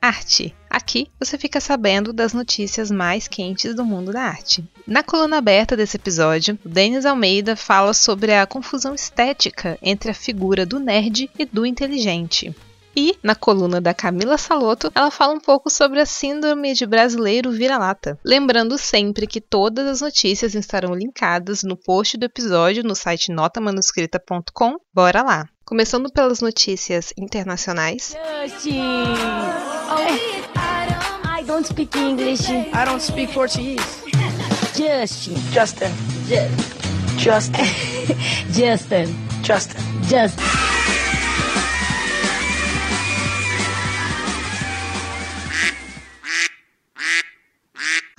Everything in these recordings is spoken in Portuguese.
arte. Aqui você fica sabendo das notícias mais quentes do mundo da arte. Na coluna aberta desse episódio, Denis Almeida fala sobre a confusão estética entre a figura do nerd e do inteligente. E, na coluna da Camila Saloto, ela fala um pouco sobre a síndrome de brasileiro vira-lata. Lembrando sempre que todas as notícias estarão linkadas no post do episódio no site notamanuscrita.com. Bora lá! Começando pelas notícias internacionais. Justin! Oh, I don't speak English. I don't speak Portuguese. Justin. Justin. Justin. Justin. Justin. Justin.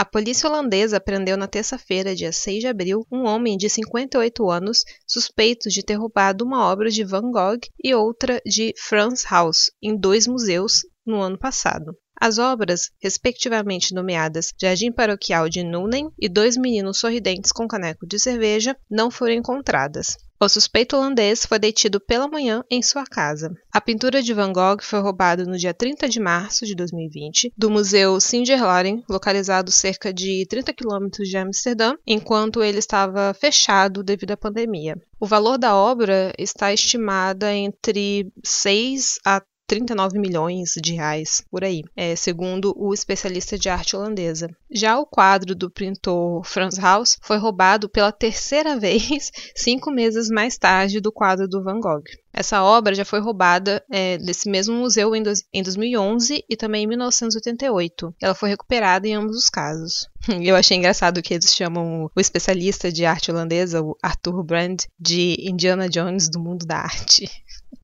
A polícia holandesa prendeu na terça-feira, dia 6 de abril, um homem de 58 anos suspeito de ter roubado uma obra de Van Gogh e outra de Frans Hals em dois museus no ano passado. As obras, respectivamente nomeadas Jardim Paroquial de Nuenen e Dois Meninos Sorridentes com Caneco de Cerveja, não foram encontradas. O suspeito holandês foi detido pela manhã em sua casa. A pintura de Van Gogh foi roubada no dia 30 de março de 2020 do Museu Singerlaren, localizado cerca de 30 quilômetros de Amsterdã, enquanto ele estava fechado devido à pandemia. O valor da obra está estimada entre 6 a 39 milhões de reais por aí, é, segundo o especialista de arte holandesa. Já o quadro do pintor Frans Hals foi roubado pela terceira vez, cinco meses mais tarde do quadro do Van Gogh. Essa obra já foi roubada é, desse mesmo museu em, dois, em 2011 e também em 1988. Ela foi recuperada em ambos os casos. Eu achei engraçado que eles chamam o especialista de arte holandesa, o Arthur Brand, de Indiana Jones do mundo da arte.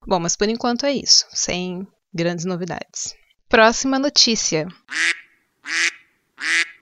Bom, mas por enquanto é isso, sem grandes novidades. Próxima notícia.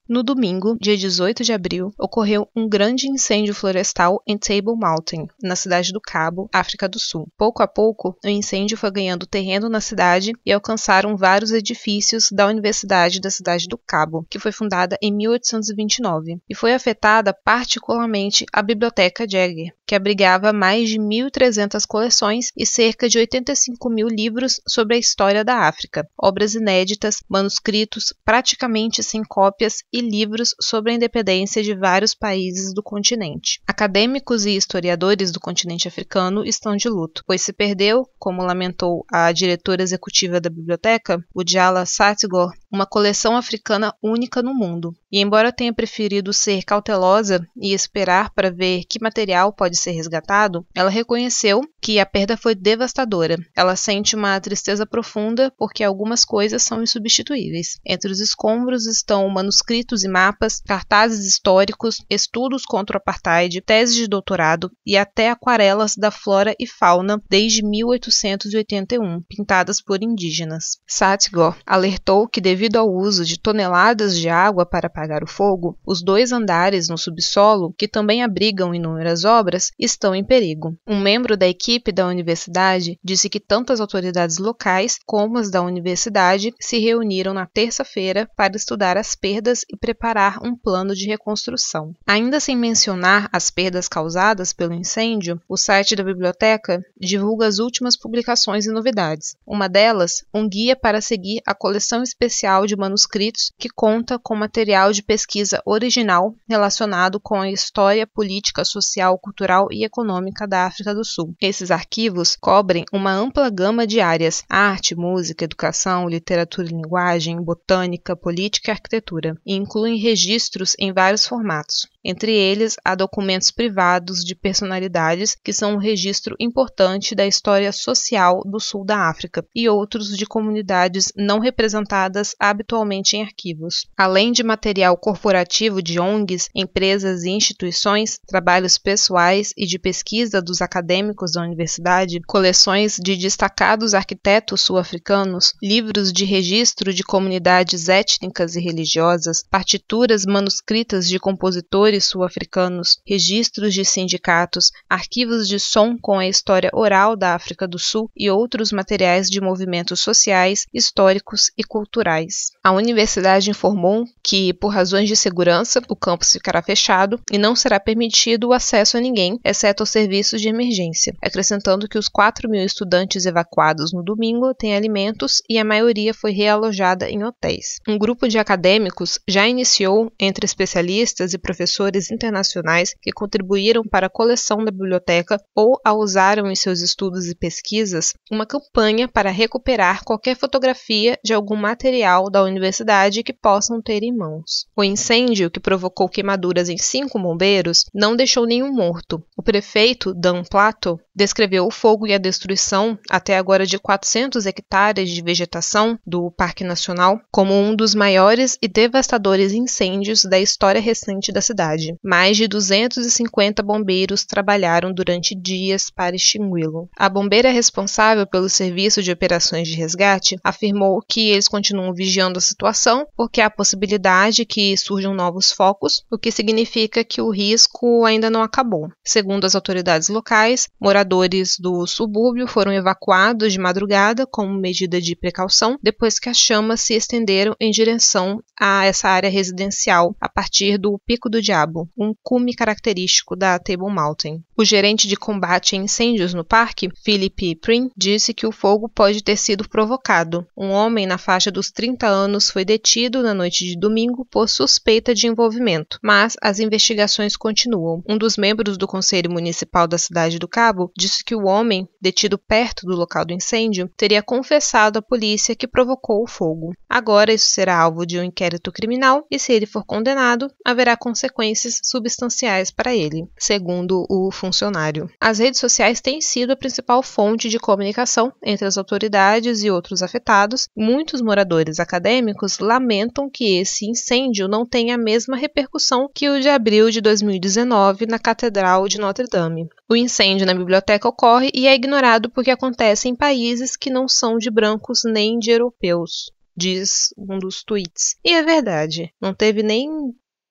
No domingo, dia 18 de abril, ocorreu um grande incêndio florestal em Table Mountain, na cidade do Cabo, África do Sul. Pouco a pouco, o incêndio foi ganhando terreno na cidade e alcançaram vários edifícios da Universidade da cidade do Cabo, que foi fundada em 1829, e foi afetada particularmente a Biblioteca Jagger, que abrigava mais de 1.300 coleções e cerca de 85 mil livros sobre a história da África, obras inéditas, manuscritos praticamente sem cópias e livros sobre a independência de vários países do continente. Acadêmicos e historiadores do continente africano estão de luto, pois se perdeu, como lamentou a diretora executiva da biblioteca, o Djala Satgor, uma coleção africana única no mundo. E embora tenha preferido ser cautelosa e esperar para ver que material pode ser resgatado, ela reconheceu que a perda foi devastadora. Ela sente uma tristeza profunda porque algumas coisas são insubstituíveis. Entre os escombros estão manuscritos e mapas, cartazes históricos, estudos contra o apartheid, teses de doutorado e até aquarelas da flora e fauna desde 1881, pintadas por indígenas. Satgor alertou que devido ao uso de toneladas de água para apagar o fogo, os dois andares no subsolo, que também abrigam inúmeras obras, estão em perigo. Um membro da equipe da universidade disse que tanto as autoridades locais como as da universidade se reuniram na terça-feira para estudar as perdas e preparar um plano de reconstrução. Ainda sem mencionar as perdas causadas pelo incêndio, o site da biblioteca divulga as últimas publicações e novidades. Uma delas, um guia para seguir a coleção especial de manuscritos que conta com material de pesquisa original relacionado com a história política, social, cultural e econômica da África do Sul. Esses arquivos cobrem uma ampla gama de áreas: arte, música, educação, literatura e linguagem, botânica, política e arquitetura, e incluem registros em vários formatos. Entre eles, há documentos privados de personalidades, que são um registro importante da história social do sul da África, e outros de comunidades não representadas habitualmente em arquivos. Além de material corporativo de ONGs, empresas e instituições, trabalhos pessoais e de pesquisa dos acadêmicos da universidade, coleções de destacados arquitetos sul-africanos, livros de registro de comunidades étnicas e religiosas, partituras manuscritas de compositores sul-africanos, registros de sindicatos, arquivos de som com a história oral da África do Sul e outros materiais de movimentos sociais, históricos e culturais. A universidade informou que, por razões de segurança, o campus ficará fechado e não será permitido o acesso a ninguém, exceto aos serviços de emergência, acrescentando que os 4 mil estudantes evacuados no domingo têm alimentos e a maioria foi realojada em hotéis. Um grupo de acadêmicos já iniciou, entre especialistas e professores, professores internacionais que contribuíram para a coleção da biblioteca ou a usaram em seus estudos e pesquisas, uma campanha para recuperar qualquer fotografia de algum material da universidade que possam ter em mãos. O incêndio, que provocou queimaduras em cinco bombeiros, não deixou nenhum morto. O prefeito, Dan Plato, descreveu o fogo e a destruição, até agora de 400 hectares de vegetação do Parque Nacional, como um dos maiores e devastadores incêndios da história recente da cidade. Mais de 250 bombeiros trabalharam durante dias para extingui-lo. A bombeira responsável pelo serviço de operações de resgate afirmou que eles continuam vigiando a situação porque há a possibilidade que surjam novos focos, o que significa que o risco ainda não acabou. Segundo as autoridades locais, moradores do subúrbio foram evacuados de madrugada como medida de precaução depois que as chamas se estenderam em direção a essa área residencial a partir do Pico do Diabo diabo, um cume característico da Table Mountain. O gerente de combate a incêndios no parque, Philip Prim, disse que o fogo pode ter sido provocado. Um homem na faixa dos 30 anos foi detido na noite de domingo por suspeita de envolvimento, mas as investigações continuam. Um dos membros do Conselho Municipal da cidade do Cabo disse que o homem, detido perto do local do incêndio, teria confessado à polícia que provocou o fogo. Agora isso será alvo de um inquérito criminal e, se ele for condenado, haverá consequências substanciais para ele, segundo o funcionário. As redes sociais têm sido a principal fonte de comunicação entre as autoridades e outros afetados. Muitos moradores acadêmicos lamentam que esse incêndio não tenha a mesma repercussão que o de abril de 2019 na Catedral de Notre Dame. O incêndio na biblioteca ocorre e é ignorado porque acontece em países que não são de brancos nem de europeus diz um dos tweets. E é verdade, não teve nem,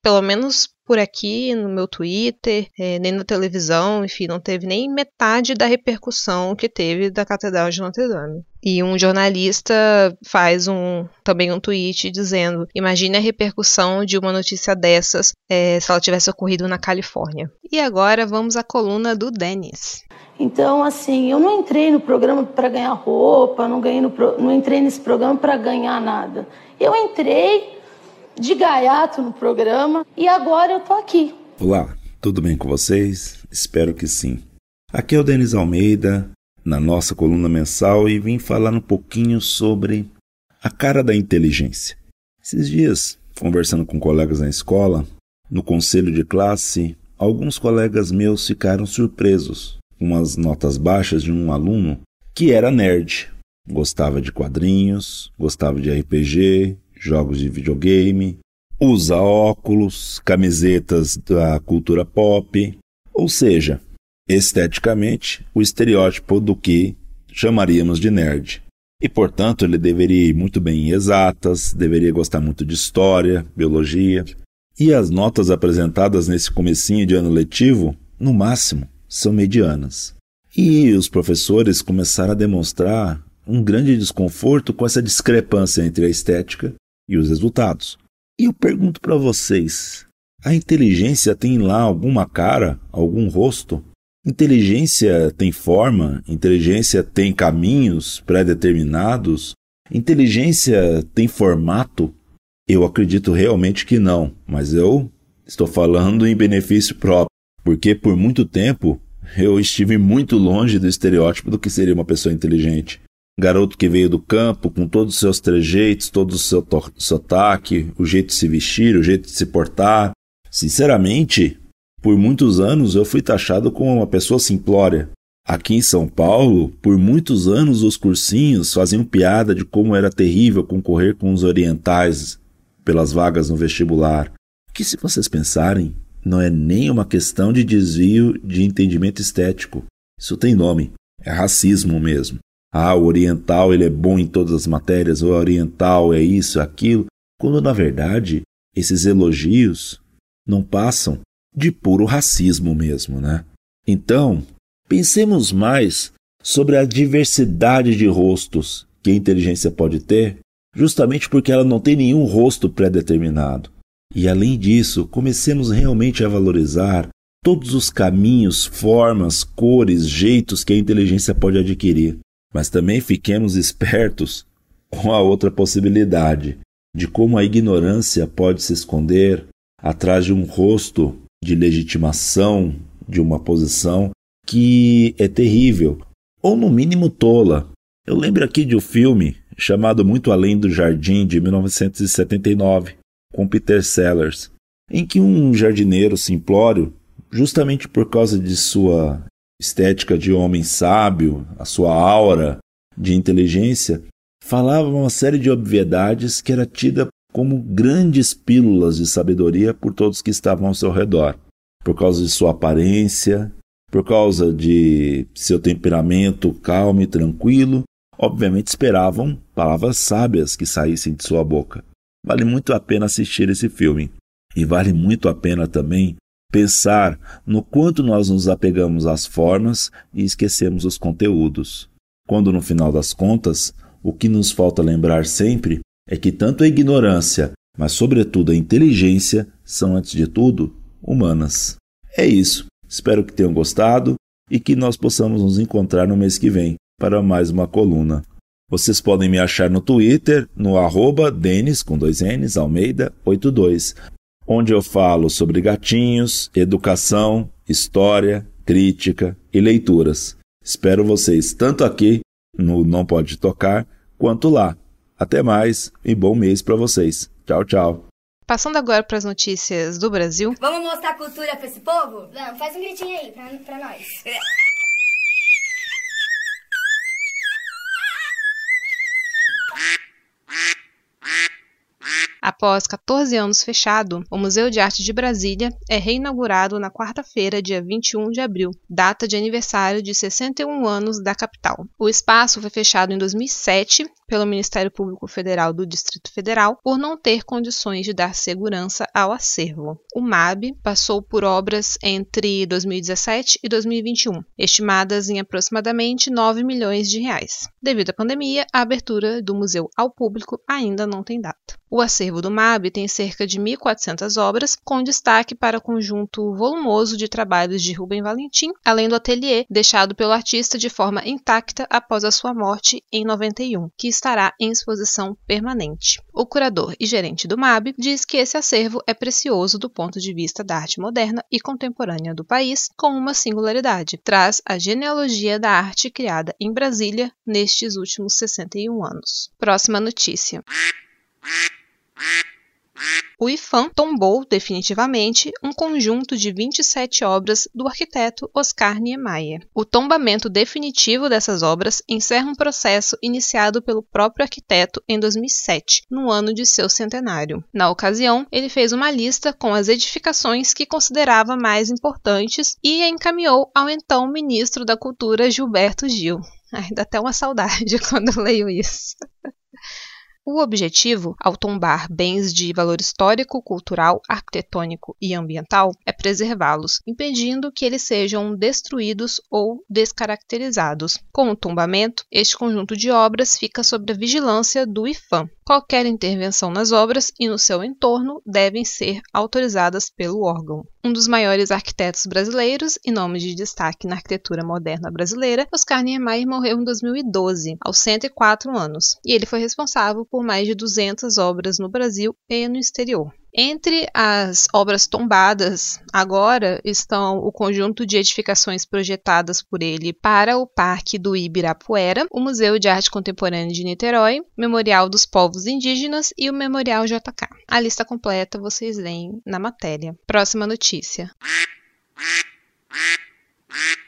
pelo menos por aqui no meu Twitter, é, nem na televisão, enfim, não teve nem metade da repercussão que teve da Catedral de Notre Dame. E um jornalista faz um também um tweet dizendo: imagine a repercussão de uma notícia dessas é, se ela tivesse ocorrido na Califórnia. E agora vamos à coluna do Denis. Então, assim, eu não entrei no programa para ganhar roupa, não, ganhei no não entrei nesse programa para ganhar nada. Eu entrei de gaiato no programa e agora eu tô aqui. Olá, tudo bem com vocês? Espero que sim. Aqui é o Denis Almeida, na nossa coluna mensal, e vim falar um pouquinho sobre a cara da inteligência. Esses dias, conversando com colegas na escola, no conselho de classe, alguns colegas meus ficaram surpresos com as notas baixas de um aluno que era nerd. Gostava de quadrinhos, gostava de RPG, jogos de videogame, usa óculos, camisetas da cultura pop, ou seja, esteticamente, o estereótipo do que chamaríamos de nerd. E, portanto, ele deveria ir muito bem em exatas, deveria gostar muito de história, biologia. E as notas apresentadas nesse comecinho de ano letivo, no máximo, são medianas. E os professores começaram a demonstrar um grande desconforto com essa discrepância entre a estética e os resultados. E eu pergunto para vocês: a inteligência tem lá alguma cara, algum rosto? Inteligência tem forma? Inteligência tem caminhos pré-determinados? Inteligência tem formato? Eu acredito realmente que não, mas eu estou falando em benefício próprio, porque por muito tempo eu estive muito longe do estereótipo do que seria uma pessoa inteligente. Garoto que veio do campo com todos os seus trejeitos, todo o seu sotaque, o jeito de se vestir, o jeito de se portar. Sinceramente, por muitos anos eu fui taxado como uma pessoa simplória. Aqui em São Paulo, por muitos anos os cursinhos faziam piada de como era terrível concorrer com os orientais pelas vagas no vestibular. Que se vocês pensarem, não é nem uma questão de desvio de entendimento estético. Isso tem nome, é racismo mesmo. Ah, o oriental ele é bom em todas as matérias, o oriental é isso, aquilo, quando na verdade esses elogios não passam de puro racismo mesmo, né? Então, pensemos mais sobre a diversidade de rostos que a inteligência pode ter, justamente porque ela não tem nenhum rosto pré-determinado. E além disso, comecemos realmente a valorizar todos os caminhos, formas, cores, jeitos que a inteligência pode adquirir. Mas também fiquemos espertos com a outra possibilidade de como a ignorância pode se esconder atrás de um rosto de legitimação de uma posição que é terrível, ou no mínimo tola. Eu lembro aqui de um filme chamado Muito Além do Jardim, de 1979, com Peter Sellers, em que um jardineiro simplório, justamente por causa de sua estética de homem sábio, a sua aura de inteligência, falava uma série de obviedades que era tida como grandes pílulas de sabedoria por todos que estavam ao seu redor, por causa de sua aparência, por causa de seu temperamento calmo e tranquilo, obviamente esperavam palavras sábias que saíssem de sua boca. Vale muito a pena assistir esse filme. E vale muito a pena também pensar no quanto nós nos apegamos às formas e esquecemos os conteúdos. Quando, no final das contas, o que nos falta lembrar sempre é que tanto a ignorância, mas sobretudo a inteligência, são, antes de tudo, humanas. É isso. Espero que tenham gostado e que nós possamos nos encontrar no mês que vem para mais uma coluna. Vocês podem me achar no Twitter, no arroba Denis, com dois N's, Almeida 82, onde eu falo sobre gatinhos, educação, história, crítica e leituras. Espero vocês tanto aqui no Não Pode Tocar, quanto lá. Até mais e bom mês para vocês. Tchau, tchau. Passando agora para as notícias do Brasil. Vamos mostrar cultura para esse povo? Vamos, faz um gritinho aí para nós. Após 14 anos fechado, o Museu de Arte de Brasília é reinaugurado na quarta-feira, dia 21 de abril, data de aniversário de 61 anos da capital. O espaço foi fechado em 2007 pelo Ministério Público Federal do Distrito Federal por não ter condições de dar segurança ao acervo. O MAB passou por obras entre 2017 e 2021, estimadas em aproximadamente 9 milhões de reais. Devido à pandemia, a abertura do museu ao público ainda não tem data. O acervo do MAB tem cerca de 1.400 obras, com destaque para o conjunto volumoso de trabalhos de Rubem Valentim, além do ateliê deixado pelo artista de forma intacta após a sua morte em 91, que estará em exposição permanente. O curador e gerente do MAB diz que esse acervo é precioso do ponto de vista da arte moderna e contemporânea do país, com uma singularidade: traz a genealogia da arte criada em Brasília nestes últimos 61 anos. Próxima notícia. O IFAM tombou definitivamente um conjunto de 27 obras do arquiteto Oscar Niemeyer. O tombamento definitivo dessas obras encerra um processo iniciado pelo próprio arquiteto em 2007, no ano de seu centenário. Na ocasião, ele fez uma lista com as edificações que considerava mais importantes e a encaminhou ao então ministro da Cultura Gilberto Gil. Ai, dá até uma saudade quando leio isso. O objetivo, ao tombar bens de valor histórico, cultural, arquitetônico e ambiental, é preservá-los, impedindo que eles sejam destruídos ou descaracterizados. Com o tombamento, este conjunto de obras fica sob a vigilância do IFAM, Qualquer intervenção nas obras e no seu entorno devem ser autorizadas pelo órgão. Um dos maiores arquitetos brasileiros e nome de destaque na arquitetura moderna brasileira, Oscar Niemeyer morreu em 2012, aos 104 anos, e ele foi responsável por mais de 200 obras no Brasil e no exterior. Entre as obras tombadas agora estão o conjunto de edificações projetadas por ele para o Parque do Ibirapuera, o Museu de Arte Contemporânea de Niterói, Memorial dos Povos Indígenas e o Memorial JK. A lista completa vocês leem na matéria. Próxima notícia.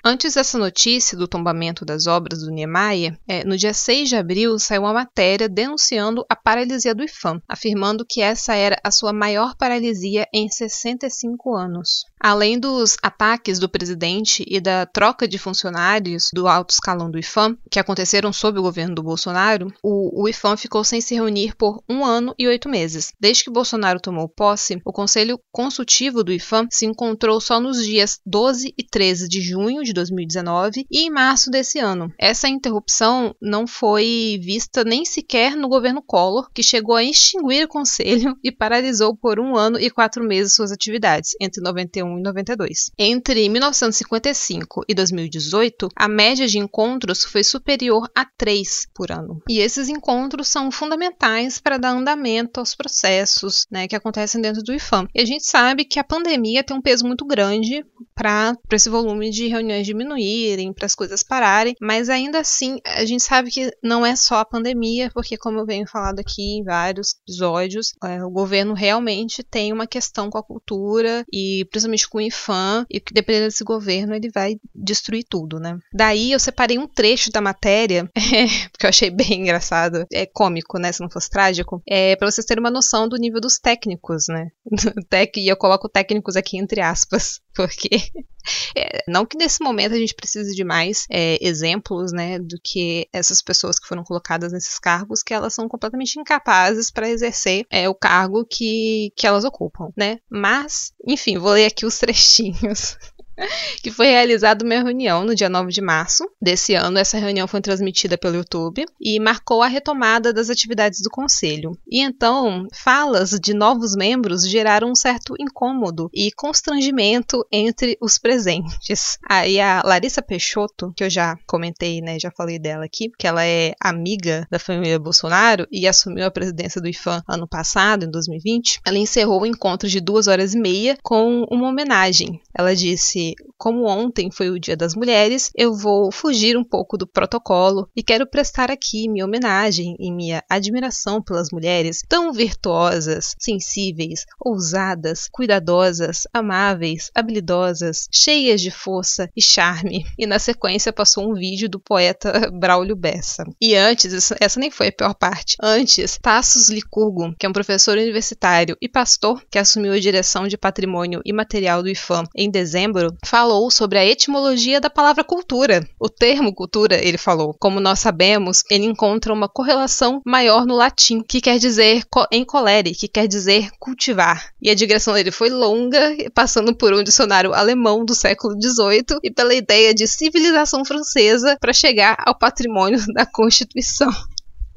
Antes dessa notícia do tombamento das obras do Niemeyer, é, no dia 6 de abril saiu uma matéria denunciando a paralisia do IFAM, afirmando que essa era a sua maior paralisia em 65 anos. Além dos ataques do presidente e da troca de funcionários do alto escalão do IFAM, que aconteceram sob o governo do Bolsonaro, o, o IFAM ficou sem se reunir por um ano e oito meses. Desde que Bolsonaro tomou posse, o Conselho Consultivo do IFAM se encontrou só nos dias 12 e 13 de junho de 2019 e em março desse ano. Essa interrupção não foi vista nem sequer no governo Collor, que chegou a extinguir o Conselho e paralisou por um ano e quatro meses suas atividades, entre 91 91 e 92. Entre 1955 e 2018, a média de encontros foi superior a 3 por ano. E esses encontros são fundamentais para dar andamento aos processos né, que acontecem dentro do IFAM. E a gente sabe que a pandemia tem um peso muito grande para esse volume de reuniões diminuírem, para as coisas pararem, mas ainda assim a gente sabe que não é só a pandemia, porque como eu venho falado aqui em vários episódios, é, o governo realmente tem uma questão com a cultura e principalmente com o IFAM, e que dependendo desse governo ele vai destruir tudo, né? Daí eu separei um trecho da matéria, porque eu achei bem engraçado, é cômico, né, se não fosse trágico, é para vocês terem uma noção do nível dos técnicos, né? e eu coloco técnicos aqui entre aspas, porque é, não que nesse momento a gente precise de mais é, exemplos, né, do que essas pessoas que foram colocadas nesses cargos, que elas são completamente incapazes para exercer é, o cargo que, que elas ocupam, né? Mas, enfim, vou ler aqui os trechinhos que foi realizada uma reunião no dia 9 de março desse ano. Essa reunião foi transmitida pelo YouTube e marcou a retomada das atividades do conselho. E então, falas de novos membros geraram um certo incômodo e constrangimento entre os presentes. Aí a Larissa Peixoto, que eu já comentei, né, já falei dela aqui, que ela é amiga da família Bolsonaro e assumiu a presidência do IFAM ano passado, em 2020, ela encerrou o encontro de duas horas e meia com uma homenagem. Ela disse como ontem foi o Dia das Mulheres, eu vou fugir um pouco do protocolo e quero prestar aqui minha homenagem e minha admiração pelas mulheres tão virtuosas, sensíveis, ousadas, cuidadosas, amáveis, habilidosas, cheias de força e charme. E na sequência passou um vídeo do poeta Braulio Bessa. E antes, essa nem foi a pior parte. Antes, Tassos Licurgo, que é um professor universitário e pastor que assumiu a direção de patrimônio imaterial do IFAM em dezembro, falou sobre a etimologia da palavra cultura. O termo cultura, ele falou, como nós sabemos, ele encontra uma correlação maior no latim, que quer dizer em colere, que quer dizer cultivar. E a digressão dele foi longa, passando por um dicionário alemão do século XVIII e pela ideia de civilização francesa para chegar ao patrimônio da Constituição.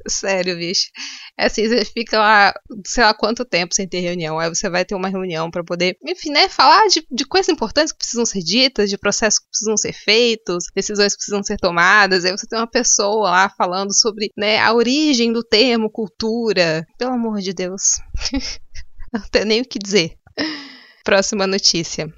Sério, bicho. É assim, você fica lá, sei lá quanto tempo sem ter reunião. Aí você vai ter uma reunião para poder, enfim, né, falar de, de coisas importantes que precisam ser ditas, de processos que precisam ser feitos, decisões que precisam ser tomadas. Aí você tem uma pessoa lá falando sobre, né, a origem do termo cultura. Pelo amor de Deus. Não tenho nem o que dizer. Próxima notícia.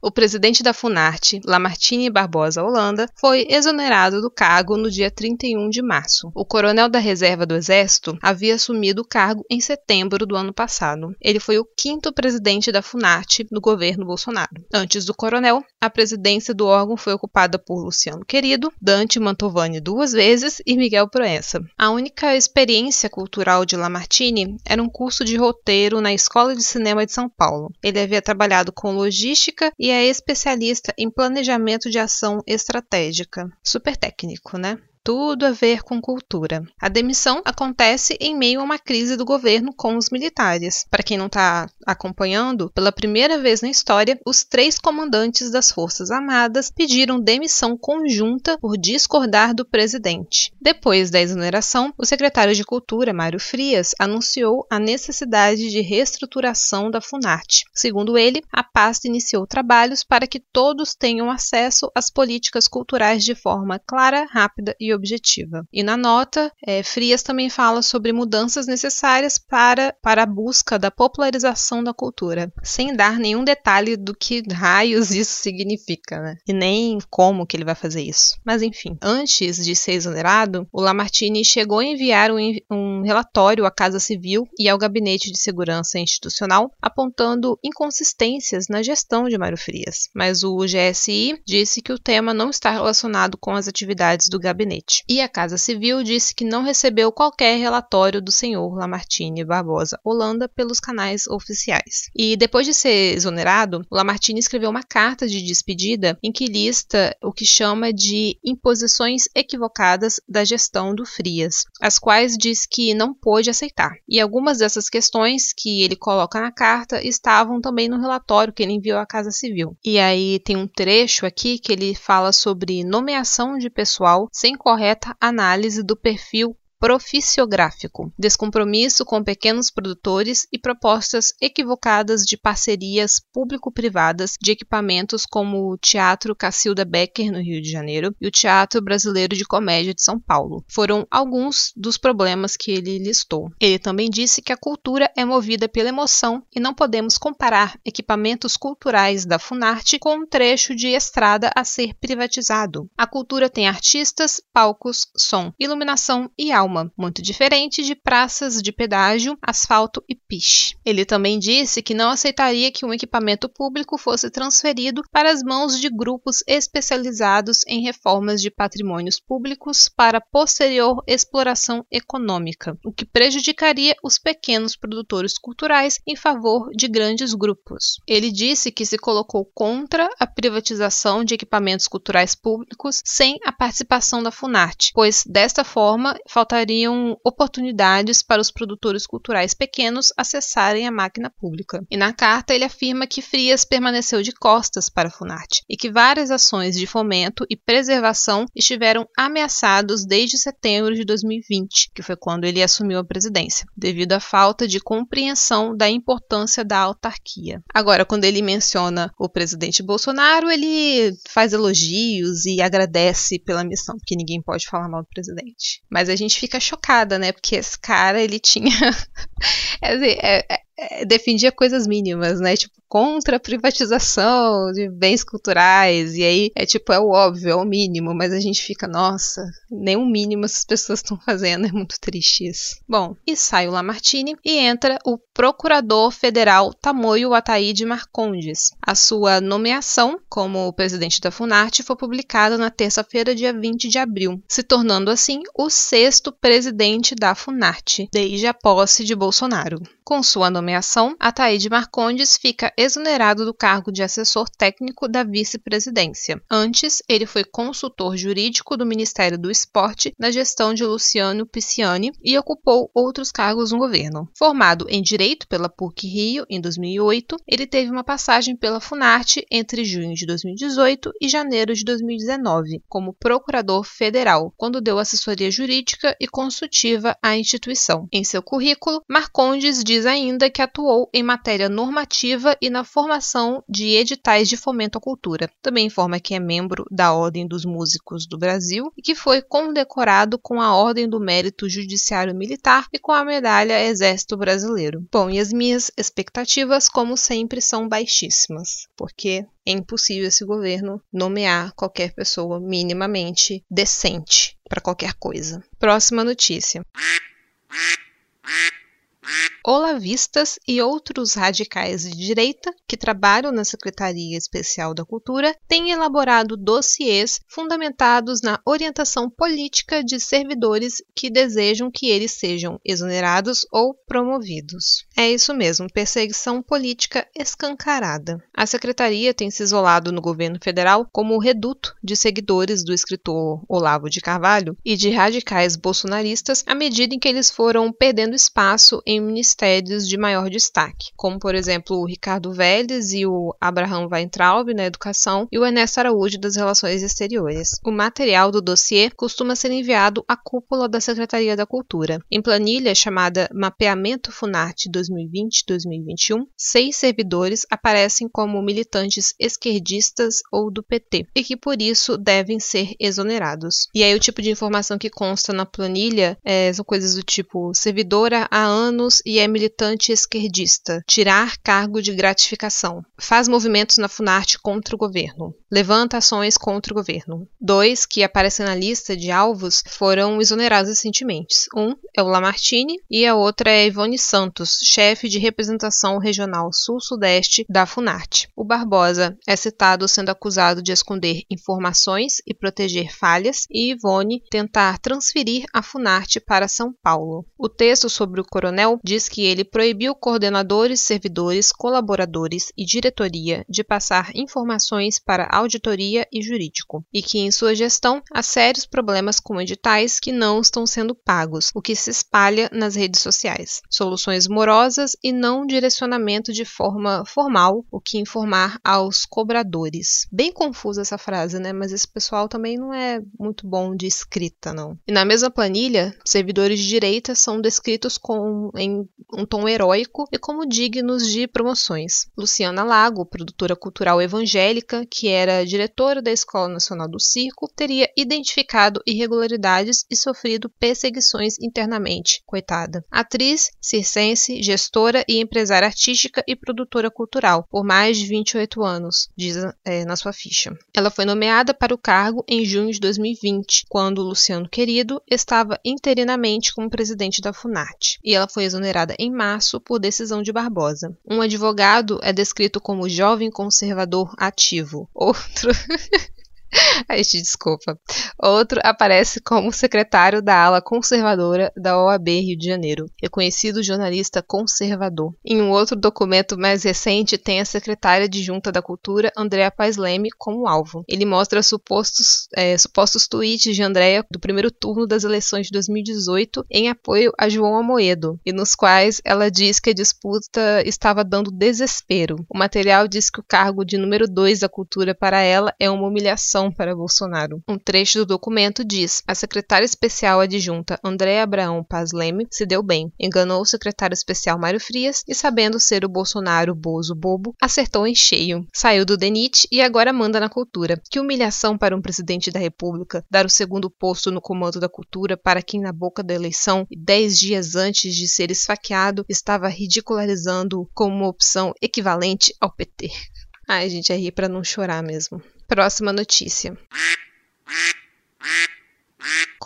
O presidente da Funarte, Lamartine Barbosa Holanda, foi exonerado do cargo no dia 31 de março. O coronel da reserva do Exército havia assumido o cargo em setembro do ano passado. Ele foi o quinto presidente da Funarte no governo Bolsonaro. Antes do coronel, a presidência do órgão foi ocupada por Luciano Querido, Dante Mantovani duas vezes e Miguel Proença. A única experiência cultural de Lamartine era um curso de roteiro na Escola de Cinema de São Paulo. Ele havia trabalhado com logística e é especialista em planejamento de ação estratégica. Super técnico, né? Tudo a ver com cultura. A demissão acontece em meio a uma crise do governo com os militares. Para quem não está acompanhando, pela primeira vez na história, os três comandantes das Forças Armadas pediram demissão conjunta por discordar do presidente. Depois da exoneração, o secretário de Cultura, Mário Frias, anunciou a necessidade de reestruturação da Funarte. Segundo ele, a pasta iniciou trabalhos para que todos tenham acesso às políticas culturais de forma clara, rápida e objetiva. E na nota, é, Frias também fala sobre mudanças necessárias para, para a busca da popularização da cultura, sem dar nenhum detalhe do que raios isso significa, né? E nem como que ele vai fazer isso. Mas enfim, antes de ser exonerado, o Lamartine chegou a enviar um, um relatório à Casa Civil e ao Gabinete de Segurança Institucional apontando inconsistências na gestão de Mário Frias. Mas o GSI disse que o tema não está relacionado com as atividades do gabinete. E a Casa Civil disse que não recebeu qualquer relatório do senhor Lamartine Barbosa Holanda pelos canais oficiais. E depois de ser exonerado, Lamartine escreveu uma carta de despedida em que lista o que chama de imposições equivocadas da gestão do Frias, as quais diz que não pôde aceitar. E algumas dessas questões que ele coloca na carta estavam também no relatório que ele enviou à Casa Civil. E aí tem um trecho aqui que ele fala sobre nomeação de pessoal sem correta análise do perfil proficiográfico, descompromisso com pequenos produtores e propostas equivocadas de parcerias público-privadas de equipamentos como o Teatro Cacilda Becker, no Rio de Janeiro, e o Teatro Brasileiro de Comédia de São Paulo. Foram alguns dos problemas que ele listou. Ele também disse que a cultura é movida pela emoção e não podemos comparar equipamentos culturais da Funarte com um trecho de estrada a ser privatizado. A cultura tem artistas, palcos, som, iluminação e alma muito diferente de praças de pedágio, asfalto e piche. Ele também disse que não aceitaria que um equipamento público fosse transferido para as mãos de grupos especializados em reformas de patrimônios públicos para posterior exploração econômica, o que prejudicaria os pequenos produtores culturais em favor de grandes grupos. Ele disse que se colocou contra a privatização de equipamentos culturais públicos sem a participação da Funarte, pois desta forma faltaria dariam oportunidades para os produtores culturais pequenos acessarem a máquina pública. E na carta ele afirma que Frias permaneceu de costas para a Funarte e que várias ações de fomento e preservação estiveram ameaçados desde setembro de 2020, que foi quando ele assumiu a presidência, devido à falta de compreensão da importância da autarquia. Agora, quando ele menciona o presidente Bolsonaro, ele faz elogios e agradece pela missão, porque ninguém pode falar mal do presidente. Mas a gente fica chocada, né? Porque esse cara, ele tinha. é, é, é, defendia coisas mínimas, né? Tipo, contra a privatização de bens culturais. E aí é tipo, é o óbvio, é o mínimo, mas a gente fica, nossa, nem o mínimo essas pessoas estão fazendo, é muito triste isso. Bom, e sai o Lamartine e entra o procurador federal Tamoio Ataíde Marcondes. A sua nomeação como presidente da Funarte foi publicada na terça-feira, dia 20 de abril, se tornando assim o sexto presidente da Funarte, desde a posse de Bolsonaro. Com sua nomeação, Ataíde Marcondes fica exonerado do cargo de assessor técnico da vice-presidência. Antes, ele foi consultor jurídico do Ministério do Esporte na gestão de Luciano Pisciani e ocupou outros cargos no governo. Formado em Direito pela PUC Rio em 2008, ele teve uma passagem pela Funarte entre junho de 2018 e janeiro de 2019, como procurador federal, quando deu assessoria jurídica e consultiva à instituição. Em seu currículo, Marcondes diz diz ainda que atuou em matéria normativa e na formação de editais de fomento à cultura. Também informa que é membro da Ordem dos Músicos do Brasil e que foi condecorado com a Ordem do Mérito Judiciário Militar e com a Medalha Exército Brasileiro. Bom, e as minhas expectativas, como sempre, são baixíssimas, porque é impossível esse governo nomear qualquer pessoa minimamente decente para qualquer coisa. Próxima notícia. Olavistas e outros radicais de direita que trabalham na Secretaria Especial da Cultura têm elaborado dossiês fundamentados na orientação política de servidores que desejam que eles sejam exonerados ou promovidos. É isso mesmo, perseguição política escancarada. A secretaria tem se isolado no governo federal como o reduto de seguidores do escritor Olavo de Carvalho e de radicais bolsonaristas à medida em que eles foram perdendo espaço em em ministérios de maior destaque, como por exemplo o Ricardo Vélez e o Abraham Weintraub na educação e o Ernesto Araújo das relações exteriores. O material do dossiê costuma ser enviado à cúpula da Secretaria da Cultura. Em planilha chamada Mapeamento Funarte 2020-2021, seis servidores aparecem como militantes esquerdistas ou do PT e que por isso devem ser exonerados. E aí o tipo de informação que consta na planilha é, são coisas do tipo servidora há anos e é militante esquerdista, tirar cargo de gratificação, faz movimentos na Funarte contra o governo, levanta ações contra o governo. Dois que aparecem na lista de alvos foram exonerados recentemente. Um é o Lamartine e a outra é Ivone Santos, chefe de representação regional sul-sudeste da Funarte. O Barbosa é citado sendo acusado de esconder informações e proteger falhas, e Ivone tentar transferir a Funarte para São Paulo. O texto sobre o coronel diz que ele proibiu coordenadores, servidores, colaboradores e diretoria de passar informações para auditoria e jurídico, e que em sua gestão há sérios problemas com editais que não estão sendo pagos, o que se espalha nas redes sociais. Soluções morosas e não direcionamento de forma formal, o que informar aos cobradores. Bem confusa essa frase, né? Mas esse pessoal também não é muito bom de escrita, não. E na mesma planilha, servidores de direita são descritos com, em um tom heróico e como dignos de promoções. Luciana Lago, produtora cultural evangélica, que era diretora da Escola Nacional do Circo, teria identificado irregularidades e sofrido perseguições internamente. Coitada. Atriz, circense, gestora e empresária artística e produtora cultural, por mais de 28 anos, diz é, na sua ficha. Ela foi nomeada para o cargo em junho de 2020, quando Luciano Querido estava interinamente como presidente da Funarte, e ela foi exonerada em março por decisão de Barbosa. Um advogado é descrito como jovem conservador ativo. Outro Aí te desculpa. Outro aparece como secretário da ala conservadora da OAB Rio de Janeiro, reconhecido jornalista conservador. Em um outro documento mais recente, tem a secretária de Junta da Cultura, Andréa Paz Leme, como alvo. Ele mostra supostos, é, supostos tweets de Andréa do primeiro turno das eleições de 2018 em apoio a João Amoedo, e nos quais ela diz que a disputa estava dando desespero. O material diz que o cargo de número 2 da cultura para ela é uma humilhação para Bolsonaro. Um trecho do documento diz: a secretária especial adjunta Andréa Abraão Paz Leme se deu bem, enganou o secretário especial Mário Frias e, sabendo ser o Bolsonaro bozo bobo, acertou em cheio. Saiu do DENIT e agora manda na cultura. Que humilhação para um presidente da República dar o segundo posto no comando da cultura para quem, na boca da eleição e dez dias antes de ser esfaqueado, estava ridicularizando como uma opção equivalente ao PT. Ai, gente, é rir para não chorar mesmo. Próxima notícia.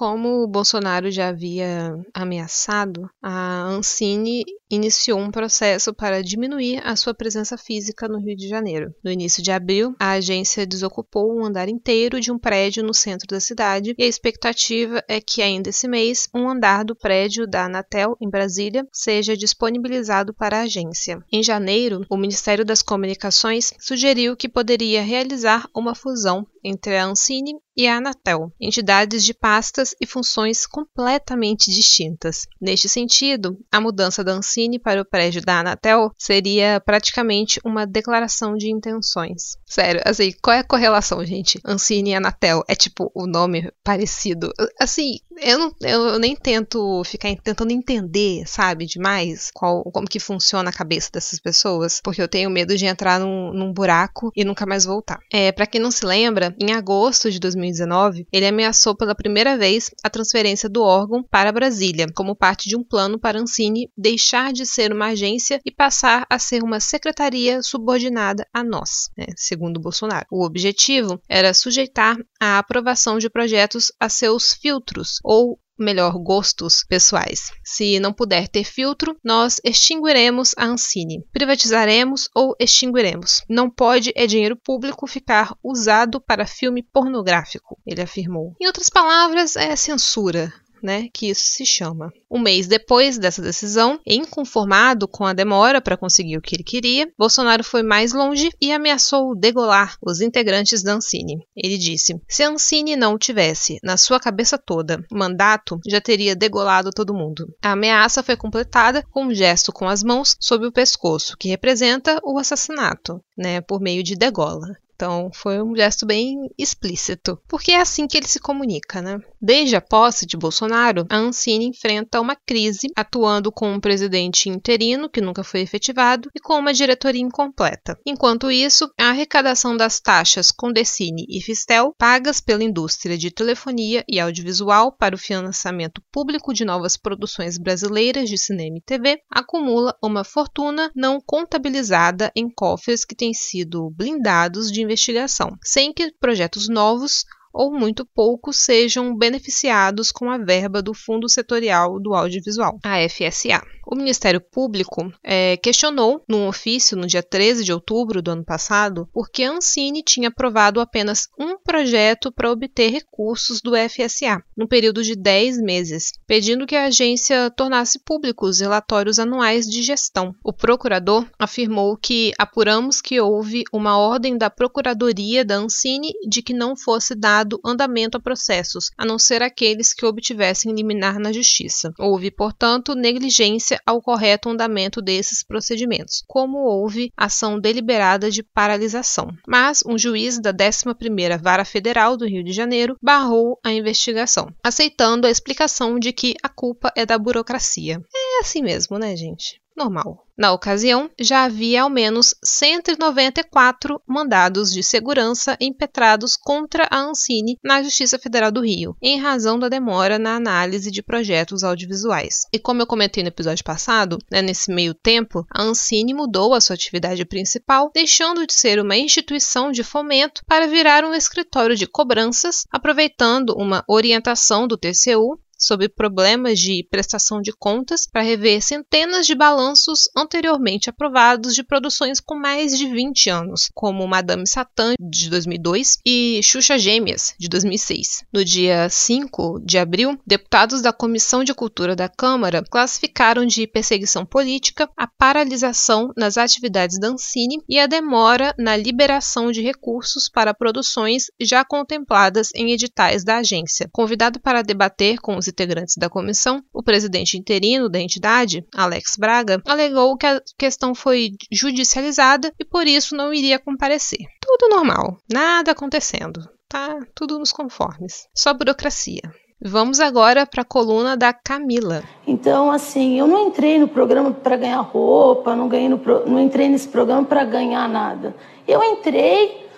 Como o Bolsonaro já havia ameaçado, a Ancine iniciou um processo para diminuir a sua presença física no Rio de Janeiro. No início de abril, a agência desocupou um andar inteiro de um prédio no centro da cidade e a expectativa é que ainda esse mês um andar do prédio da Anatel em Brasília seja disponibilizado para a agência. Em janeiro, o Ministério das Comunicações sugeriu que poderia realizar uma fusão entre a Ancine e a Anatel, entidades de pastas e funções completamente distintas. Neste sentido, a mudança da Ancine para o prédio da Anatel seria praticamente uma declaração de intenções. Sério, assim, qual é a correlação, gente? Ancine e Anatel é tipo o nome parecido. Assim, eu, não, eu nem tento ficar tentando entender, sabe, demais qual, como que funciona a cabeça dessas pessoas, porque eu tenho medo de entrar num, num buraco e nunca mais voltar. É, para quem não se lembra, em agosto de 2019, ele ameaçou pela primeira vez a transferência do órgão para Brasília, como parte de um plano para Ancine deixar de ser uma agência e passar a ser uma secretaria subordinada a nós, né, segundo Bolsonaro. O objetivo era sujeitar a aprovação de projetos a seus filtros ou melhor, gostos pessoais. Se não puder ter filtro, nós extinguiremos a Ancine. Privatizaremos ou extinguiremos. Não pode é dinheiro público ficar usado para filme pornográfico, ele afirmou. Em outras palavras, é censura né, que isso se chama. Um mês depois dessa decisão, inconformado com a demora para conseguir o que ele queria, Bolsonaro foi mais longe e ameaçou degolar os integrantes da Ancine. Ele disse: se a Ancine não tivesse na sua cabeça toda mandato, já teria degolado todo mundo. A ameaça foi completada com um gesto com as mãos sob o pescoço, que representa o assassinato, né, por meio de degola. Então foi um gesto bem explícito, porque é assim que ele se comunica, né? Desde a posse de Bolsonaro, a Ancine enfrenta uma crise, atuando com um presidente interino que nunca foi efetivado e com uma diretoria incompleta. Enquanto isso, a arrecadação das taxas Condecine e Fistel, pagas pela indústria de telefonia e audiovisual para o financiamento público de novas produções brasileiras de cinema e TV, acumula uma fortuna não contabilizada em cofres que têm sido blindados de investigação, sem que projetos novos ou muito poucos sejam beneficiados com a verba do Fundo Setorial do Audiovisual, a FSA. O Ministério Público é, questionou, num ofício no dia 13 de outubro do ano passado, porque a Ancine tinha aprovado apenas um projeto para obter recursos do FSA, no período de 10 meses, pedindo que a agência tornasse públicos relatórios anuais de gestão. O procurador afirmou que apuramos que houve uma ordem da Procuradoria da Ancine de que não fosse dado andamento a processos, a não ser aqueles que obtivessem liminar na Justiça. Houve, portanto, negligência ao correto andamento desses procedimentos, como houve ação deliberada de paralisação. Mas um juiz da 11ª Vara Federal do Rio de Janeiro barrou a investigação, aceitando a explicação de que a culpa é da burocracia. É assim mesmo, né, gente? Normal. Na ocasião, já havia ao menos 194 mandados de segurança impetrados contra a Ancine na Justiça Federal do Rio, em razão da demora na análise de projetos audiovisuais. E como eu comentei no episódio passado, né, nesse meio tempo, a Ancine mudou a sua atividade principal, deixando de ser uma instituição de fomento para virar um escritório de cobranças, aproveitando uma orientação do TCU sobre problemas de prestação de contas para rever centenas de balanços anteriormente aprovados de produções com mais de 20 anos, como Madame Satã, de 2002, e Xuxa Gêmeas, de 2006. No dia 5 de abril, deputados da Comissão de Cultura da Câmara classificaram de perseguição política a paralisação nas atividades da Ancine e a demora na liberação de recursos para produções já contempladas em editais da agência. Convidado para debater com os integrantes da comissão, o presidente interino da entidade, Alex Braga, alegou que a questão foi judicializada e por isso não iria comparecer. Tudo normal, nada acontecendo, tá? Tudo nos conformes. Só burocracia. Vamos agora para a coluna da Camila. Então, assim, eu não entrei no programa para ganhar roupa, não, ganhei no pro... não entrei nesse programa para ganhar nada. Eu entrei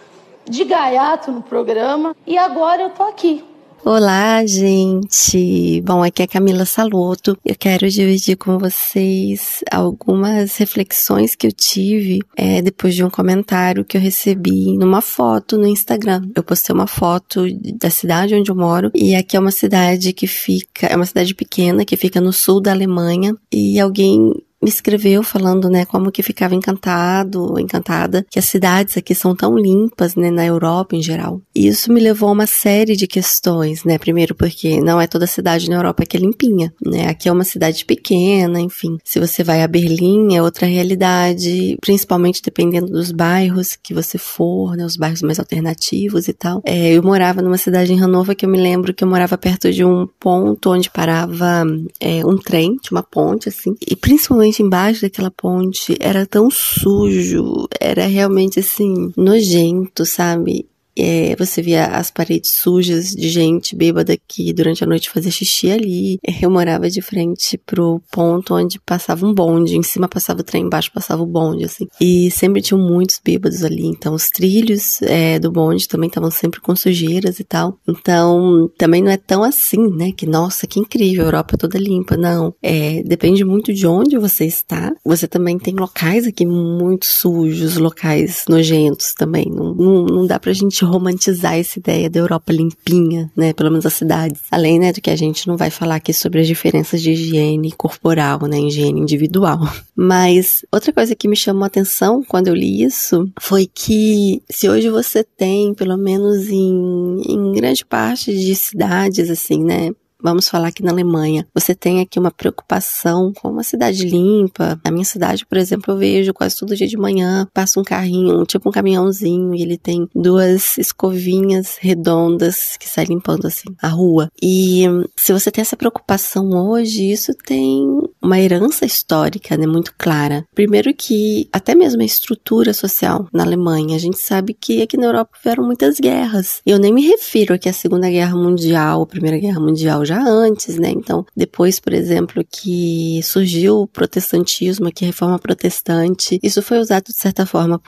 de gaiato no programa e agora eu tô aqui. Olá, gente! Bom, aqui é Camila Saloto. Eu quero dividir com vocês algumas reflexões que eu tive é, depois de um comentário que eu recebi numa foto no Instagram. Eu postei uma foto da cidade onde eu moro e aqui é uma cidade que fica, é uma cidade pequena que fica no sul da Alemanha e alguém me escreveu falando, né, como que ficava encantado, encantada, que as cidades aqui são tão limpas, né, na Europa em geral. E isso me levou a uma série de questões, né, primeiro porque não é toda cidade na Europa que é limpinha, né, aqui é uma cidade pequena, enfim. Se você vai a Berlim é outra realidade, principalmente dependendo dos bairros que você for, né, os bairros mais alternativos e tal. É, eu morava numa cidade em Hannover que eu me lembro que eu morava perto de um ponto onde parava é, um trem, tinha uma ponte assim, e principalmente embaixo daquela ponte era tão sujo, era realmente assim, nojento, sabe? É, você via as paredes sujas de gente bêbada que durante a noite fazia xixi ali. Eu morava de frente pro ponto onde passava um bonde. Em cima passava o trem, embaixo passava o bonde, assim. E sempre tinham muitos bêbados ali. Então, os trilhos é, do bonde também estavam sempre com sujeiras e tal. Então, também não é tão assim, né? Que, nossa, que incrível, a Europa é toda limpa. Não. É, depende muito de onde você está. Você também tem locais aqui muito sujos, locais nojentos também. Não, não, não dá pra gente romantizar essa ideia da Europa limpinha, né? Pelo menos as cidades. Além, né, do que a gente não vai falar aqui sobre as diferenças de higiene corporal, né? Higiene individual. Mas outra coisa que me chamou a atenção quando eu li isso foi que se hoje você tem, pelo menos em, em grande parte de cidades, assim, né? Vamos falar aqui na Alemanha, você tem aqui uma preocupação com uma cidade limpa. Na minha cidade, por exemplo, eu vejo quase todo dia de manhã passa um carrinho, tipo um caminhãozinho, e ele tem duas escovinhas redondas que sai limpando assim a rua. E se você tem essa preocupação hoje, isso tem uma herança histórica, né, muito clara. Primeiro que até mesmo a estrutura social na Alemanha, a gente sabe que aqui na Europa houveram muitas guerras. Eu nem me refiro aqui à Segunda Guerra Mundial, a Primeira Guerra Mundial, já antes, né? Então, depois, por exemplo, que surgiu o protestantismo, aqui a reforma protestante, isso foi usado de certa forma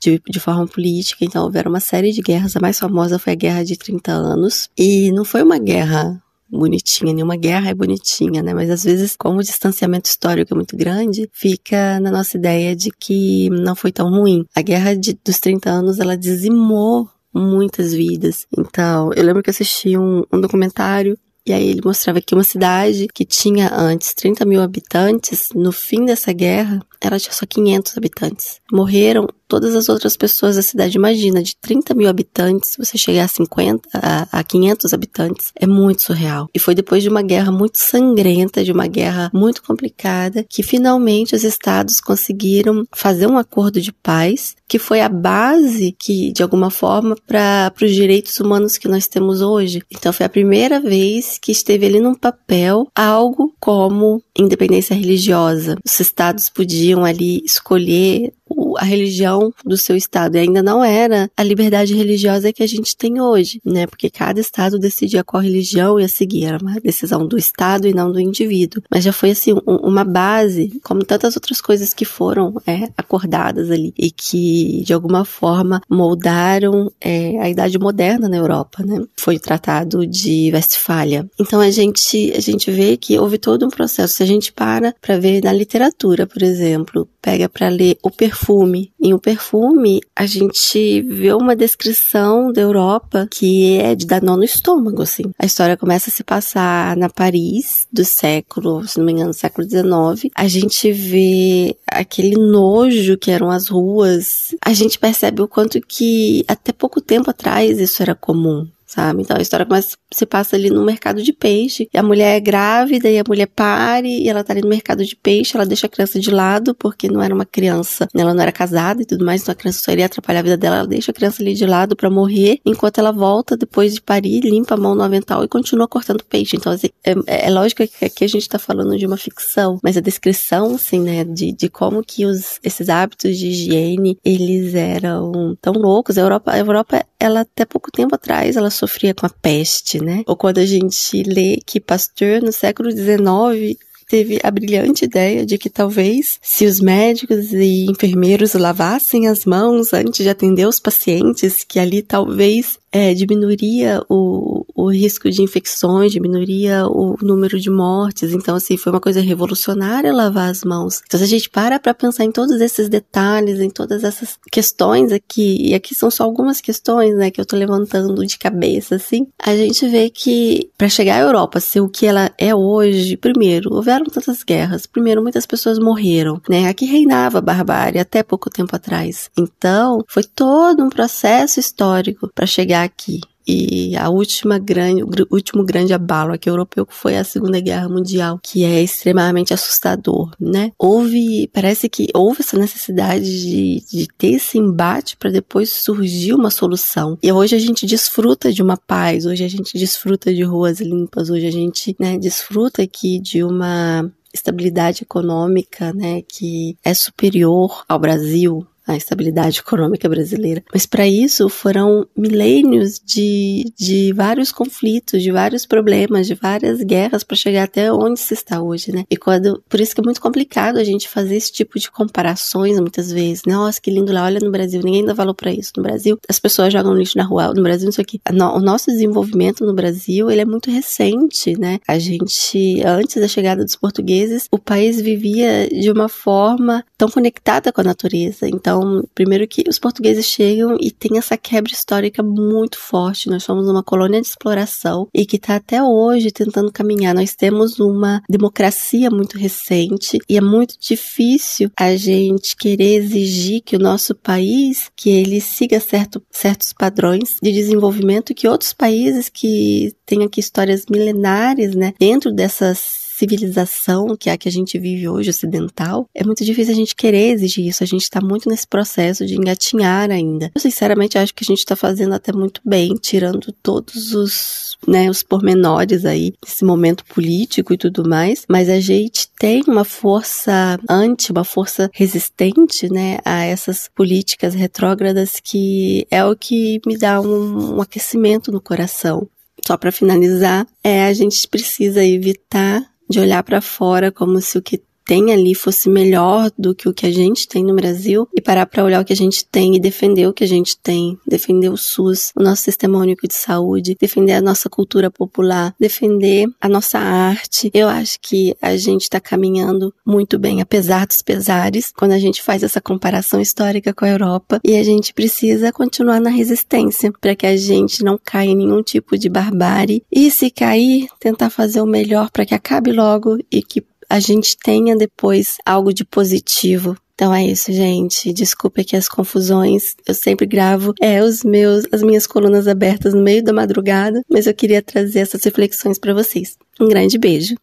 de, de forma política, então houveram uma série de guerras. A mais famosa foi a Guerra de 30 anos. E não foi uma guerra bonitinha, nenhuma guerra é bonitinha, né? Mas às vezes, como o distanciamento histórico é muito grande, fica na nossa ideia de que não foi tão ruim. A guerra de, dos 30 anos, ela dizimou muitas vidas. Então, eu lembro que assisti um, um documentário e aí ele mostrava que uma cidade que tinha antes 30 mil habitantes, no fim dessa guerra, ela tinha só 500 habitantes. Morreram todas as outras pessoas da cidade. Imagina, de 30 mil habitantes, você chegar a 50, a, a 500 habitantes, é muito surreal. E foi depois de uma guerra muito sangrenta, de uma guerra muito complicada, que finalmente os estados conseguiram fazer um acordo de paz, que foi a base que, de alguma forma, para os direitos humanos que nós temos hoje. Então foi a primeira vez que esteve ali num papel algo como independência religiosa. Os estados podiam ali escolher a religião do seu estado. E ainda não era a liberdade religiosa que a gente tem hoje, né? Porque cada estado decidia qual religião ia seguir. Era uma decisão do estado e não do indivíduo. Mas já foi, assim, um, uma base, como tantas outras coisas que foram é, acordadas ali e que, de alguma forma, moldaram é, a Idade Moderna na Europa, né? Foi o Tratado de Westfália. Então a gente, a gente vê que houve todo um processo. Se a gente para para ver na literatura, por exemplo, pega para ler o perfume. Em o perfume, a gente vê uma descrição da Europa que é de dar nó no estômago, assim. A história começa a se passar na Paris do século, se não me engano, século XIX. A gente vê aquele nojo que eram as ruas. A gente percebe o quanto que até pouco tempo atrás isso era comum sabe? Então a história começa, se passa ali no mercado de peixe, e a mulher é grávida e a mulher pare, e ela tá ali no mercado de peixe, ela deixa a criança de lado, porque não era uma criança, ela não era casada e tudo mais, então a criança só iria atrapalhar a vida dela, ela deixa a criança ali de lado para morrer, enquanto ela volta depois de parir, limpa a mão no avental e continua cortando peixe. Então, assim, é, é, lógico que aqui a gente tá falando de uma ficção, mas a descrição, assim, né, de, de como que os, esses hábitos de higiene, eles eram tão loucos. A Europa, a Europa, ela até pouco tempo atrás, ela sofria com a peste, né? Ou quando a gente lê que Pasteur, no século XIX, teve a brilhante ideia de que talvez, se os médicos e enfermeiros lavassem as mãos antes de atender os pacientes, que ali talvez é, diminuiria o, o risco de infecções, diminuiria o número de mortes. Então, assim, foi uma coisa revolucionária lavar as mãos. Então, se a gente para para pensar em todos esses detalhes, em todas essas questões aqui, e aqui são só algumas questões, né, que eu tô levantando de cabeça, assim, a gente vê que para chegar à Europa ser o que ela é hoje, primeiro, houveram tantas guerras, primeiro, muitas pessoas morreram, né, aqui reinava a barbárie até pouco tempo atrás. Então, foi todo um processo histórico para chegar aqui. E a última grande, o último grande abalo aqui europeu foi a Segunda Guerra Mundial, que é extremamente assustador, né? Houve, parece que houve essa necessidade de, de ter esse embate para depois surgir uma solução. E hoje a gente desfruta de uma paz, hoje a gente desfruta de ruas limpas, hoje a gente, né, desfruta aqui de uma estabilidade econômica, né, que é superior ao Brasil, a estabilidade econômica brasileira. Mas para isso foram milênios de, de vários conflitos, de vários problemas, de várias guerras para chegar até onde se está hoje, né? E quando, por isso que é muito complicado a gente fazer esse tipo de comparações muitas vezes. Nossa, que lindo lá, olha no Brasil, ninguém dá valor para isso. No Brasil, as pessoas jogam lixo na rua, no Brasil isso aqui. O nosso desenvolvimento no Brasil, ele é muito recente, né? A gente, antes da chegada dos portugueses, o país vivia de uma forma tão conectada com a natureza. Então, Então, primeiro que os portugueses chegam e tem essa quebra histórica muito forte. Nós somos uma colônia de exploração e que está até hoje tentando caminhar. Nós temos uma democracia muito recente e é muito difícil a gente querer exigir que o nosso país que ele siga certo, certos padrões de desenvolvimento que outros países que têm aqui histórias milenares, né, dentro dessas civilização que é a que a gente vive hoje, ocidental, é muito difícil a gente querer exigir isso. A gente está muito nesse processo de engatinhar ainda. Eu, sinceramente, acho que a gente está fazendo até muito bem, tirando todos os, né, os pormenores aí, esse momento político e tudo mais, mas a gente tem uma força anti, uma força resistente, né, a essas políticas retrógradas que é o que me dá um, um aquecimento no coração. Só para finalizar, é a gente precisa evitar de olhar para fora como se o que tem ali fosse melhor do que o que a gente tem no Brasil e parar para olhar o que a gente tem e defender o que a gente tem, defender o SUS, o nosso sistema único de saúde, defender a nossa cultura popular, defender a nossa arte. Eu acho que a gente está caminhando muito bem, apesar dos pesares, quando a gente faz essa comparação histórica com a Europa e a gente precisa continuar na resistência para que a gente não caia em nenhum tipo de barbárie e se cair, tentar fazer o melhor para que acabe logo e que a gente tenha depois algo de positivo. Então é isso, gente. Desculpe aqui as confusões. Eu sempre gravo é os meus as minhas colunas abertas no meio da madrugada, mas eu queria trazer essas reflexões para vocês. Um grande beijo.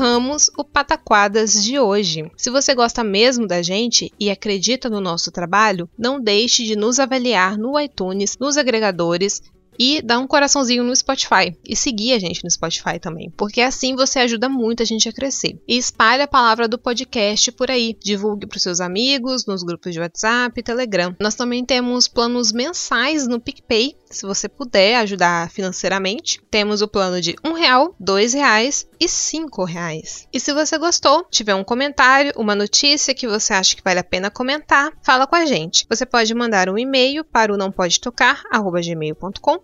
Encerramos o Pataquadas de hoje. Se você gosta mesmo da gente e acredita no nosso trabalho, não deixe de nos avaliar no iTunes, nos agregadores e dar um coraçãozinho no Spotify e seguir a gente no Spotify também, porque assim você ajuda muito a gente a crescer. E espalhe a palavra do podcast por aí, divulgue para os seus amigos, nos grupos de WhatsApp Telegram. Nós também temos planos mensais no PicPay, se você puder ajudar financeiramente. Temos o plano de um real, dois reais e cinco reais. E se você gostou, tiver um comentário, uma notícia que você acha que vale a pena comentar, fala com a gente. Você pode mandar um e-mail para o não pode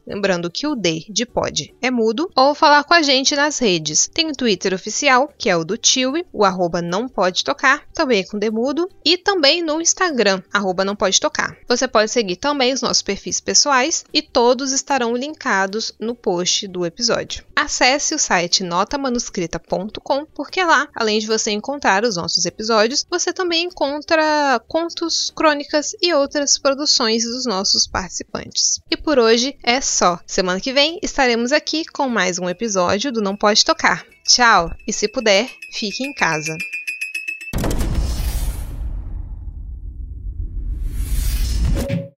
lembrando que o D de pode é mudo, ou falar com a gente nas redes. Tem o Twitter oficial, que é o do Tiwi, o arroba não pode tocar, também é com D mudo, e também no Instagram, arroba não pode tocar. Você pode seguir também os nossos perfis pessoais e todos estarão linkados no post do episódio. Acesse o site notamanuscrita.com, porque lá, além de você encontrar os nossos episódios, você também encontra contos, crônicas e outras produções dos nossos participantes. E por hoje é só. Semana que vem estaremos aqui com mais um episódio do Não Pode Tocar. Tchau! E se puder, fique em casa.